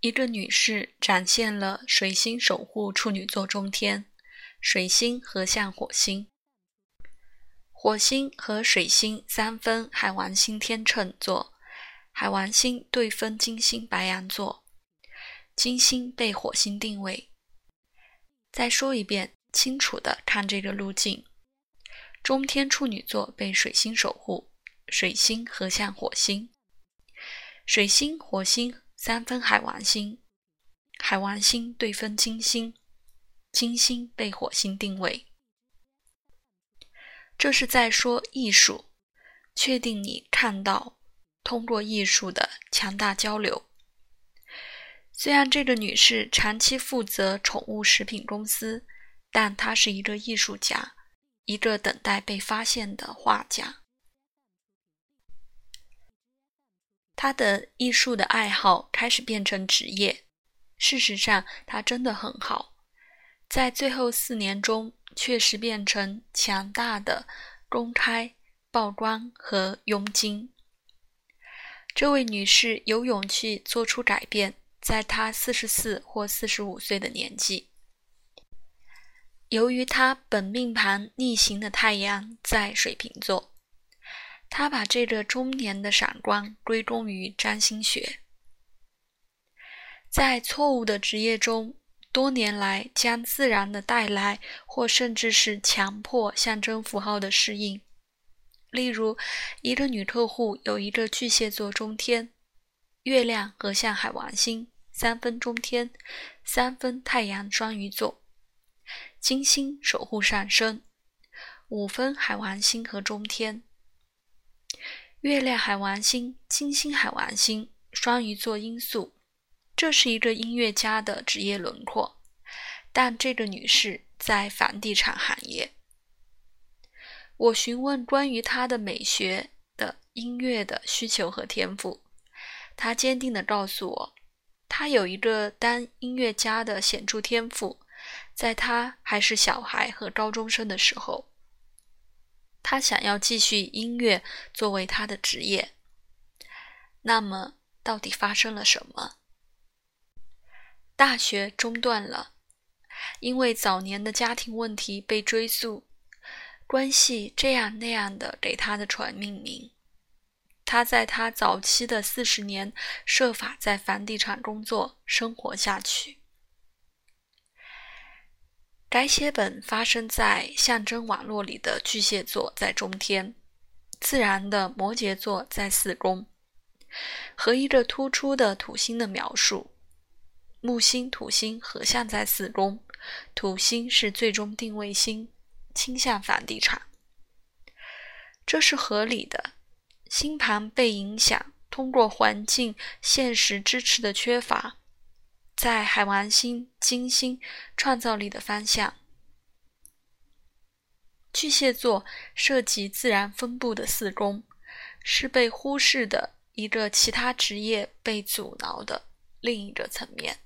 一个女士展现了水星守护处女座中天，水星合相火星，火星和水星三分海王星天秤座，海王星对分金星白羊座，金星被火星定位。再说一遍，清楚的看这个路径：中天处女座被水星守护，水星合相火星，水星火星。三分海王星，海王星对分金星，金星被火星定位。这是在说艺术，确定你看到通过艺术的强大交流。虽然这个女士长期负责宠物食品公司，但她是一个艺术家，一个等待被发现的画家。他的艺术的爱好开始变成职业。事实上，他真的很好，在最后四年中确实变成强大的公开曝光和佣金。这位女士有勇气做出改变，在她四十四或四十五岁的年纪，由于她本命盘逆行的太阳在水瓶座。他把这个中年的闪光归功于占星学。在错误的职业中，多年来将自然的带来，或甚至是强迫象征符号的适应。例如，一个女客户有一个巨蟹座中天，月亮和向海王星三分中天，三分太阳双鱼座，金星守护上升，五分海王星和中天。月亮海王星、金星海王星、双鱼座因素，这是一个音乐家的职业轮廓。但这个女士在房地产行业。我询问关于她的美学的音乐的需求和天赋，她坚定地告诉我，她有一个当音乐家的显著天赋，在她还是小孩和高中生的时候。他想要继续音乐作为他的职业，那么到底发生了什么？大学中断了，因为早年的家庭问题被追溯，关系这样那样的给他的船命名。他在他早期的四十年设法在房地产工作生活下去。改写本发生在象征网络里的巨蟹座在中天，自然的摩羯座在四宫，和一个突出的土星的描述。木星、土星合相在四宫，土星是最终定位星，倾向房地产，这是合理的。星盘被影响，通过环境现实支持的缺乏。在海王星、金星创造力的方向，巨蟹座涉及自然分布的四宫，是被忽视的一个其他职业被阻挠的另一个层面。